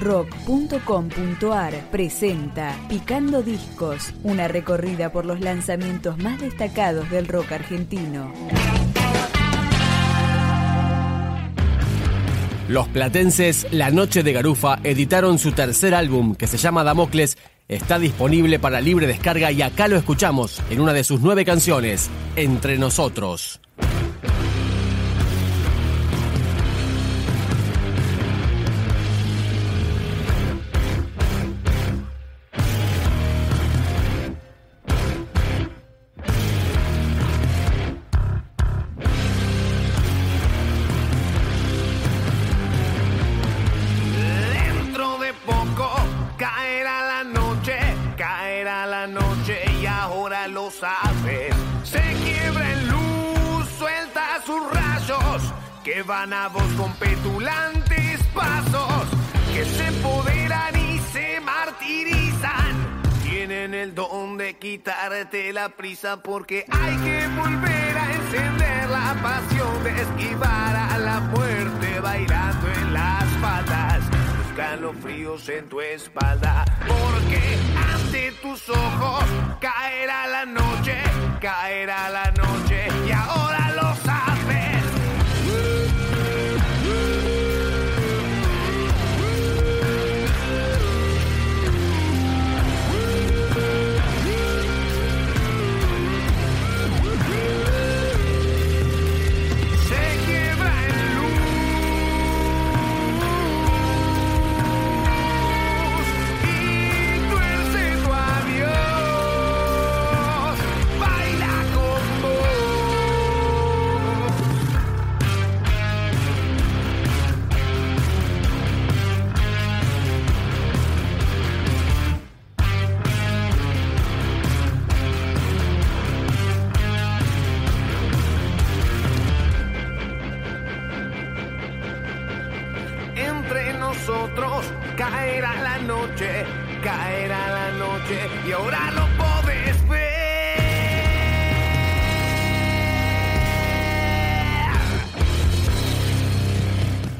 rock.com.ar presenta Picando Discos, una recorrida por los lanzamientos más destacados del rock argentino. Los platenses La Noche de Garufa editaron su tercer álbum que se llama Damocles. Está disponible para libre descarga y acá lo escuchamos en una de sus nueve canciones, Entre Nosotros. Que van a vos con petulantes pasos, que se empoderan y se martirizan. Tienen el don de quitarte la prisa porque hay que volver a encender la pasión de esquivar a la muerte bailando en las faldas fríos en tu espalda, porque ante tus ojos caerá la noche, caerá la noche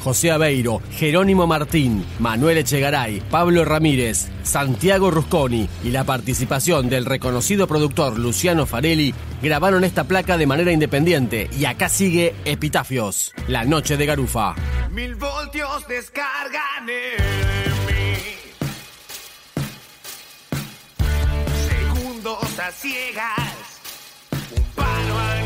José Aveiro, Jerónimo Martín, Manuel Echegaray, Pablo Ramírez, Santiago Rusconi y la participación del reconocido productor Luciano Farelli grabaron esta placa de manera independiente y acá sigue Epitafios, La Noche de Garufa. Mil voltios descargan. Segundos a ciegas. Un anuncia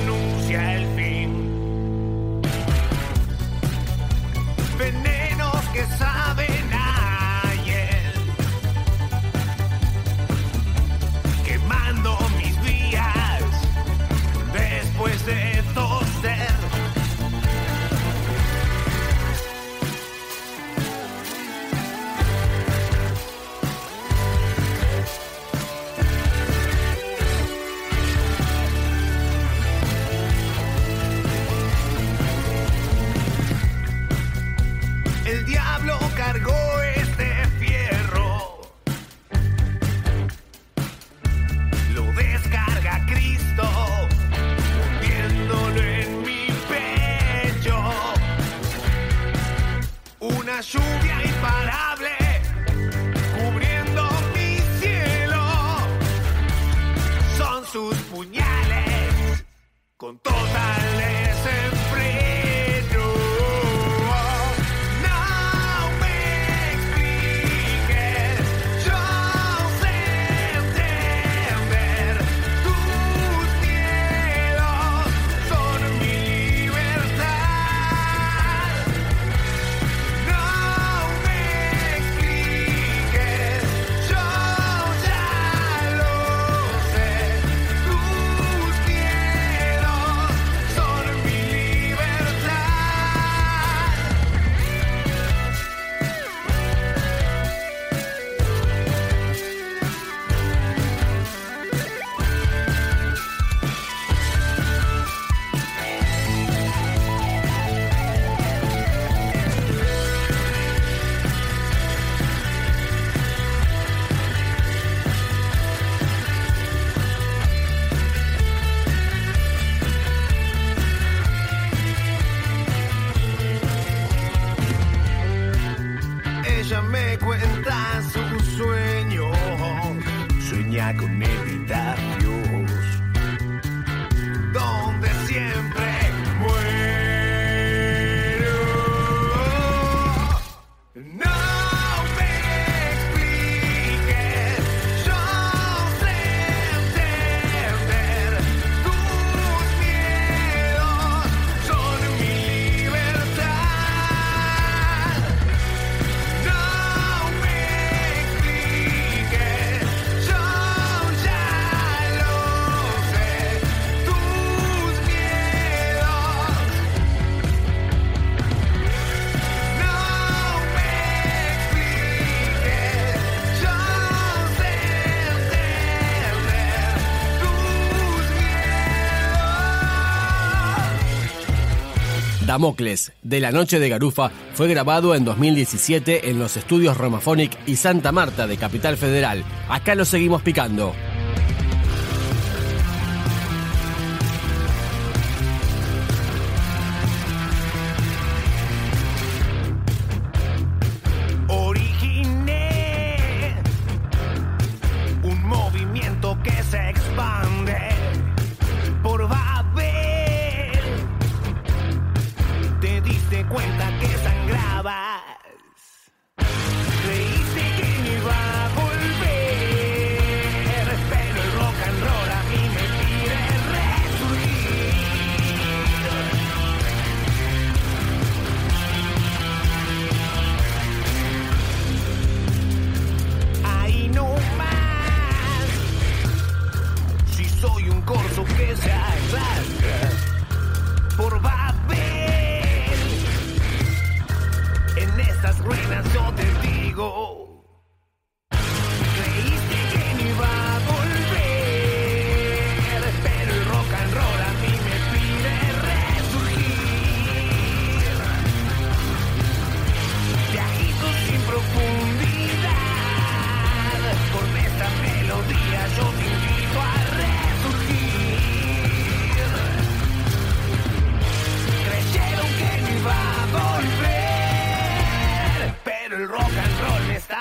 Damocles, de la Noche de Garufa, fue grabado en 2017 en los estudios Romaphonic y Santa Marta de Capital Federal. Acá lo seguimos picando.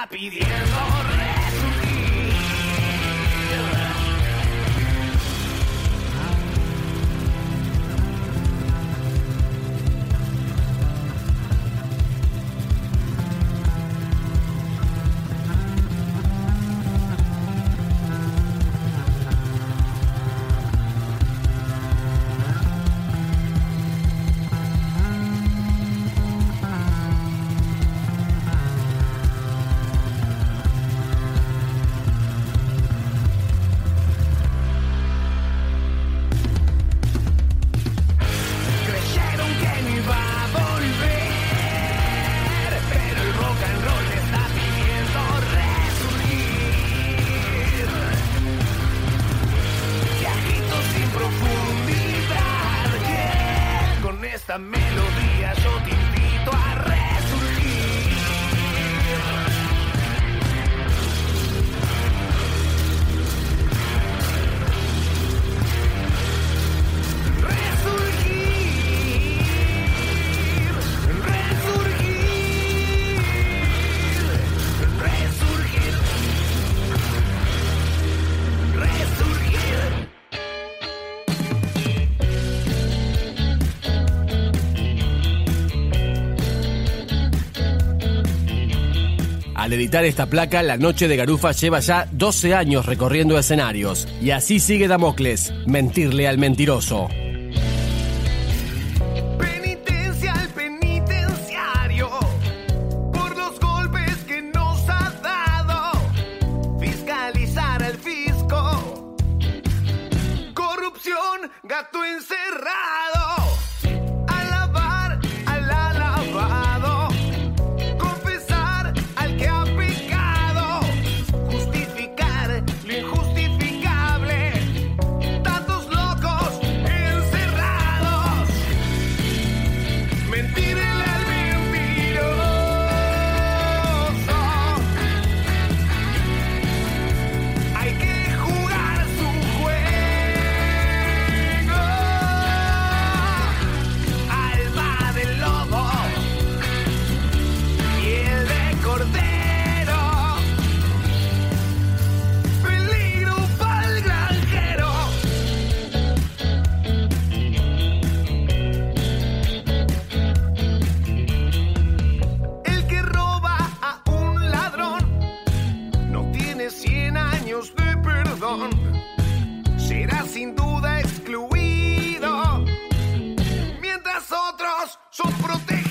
happy. the air's Al editar esta placa, La Noche de Garufa lleva ya 12 años recorriendo escenarios. Y así sigue Damocles, mentirle al mentiroso. 100 años de perdón, será sin duda excluido, mientras otros son protegidos.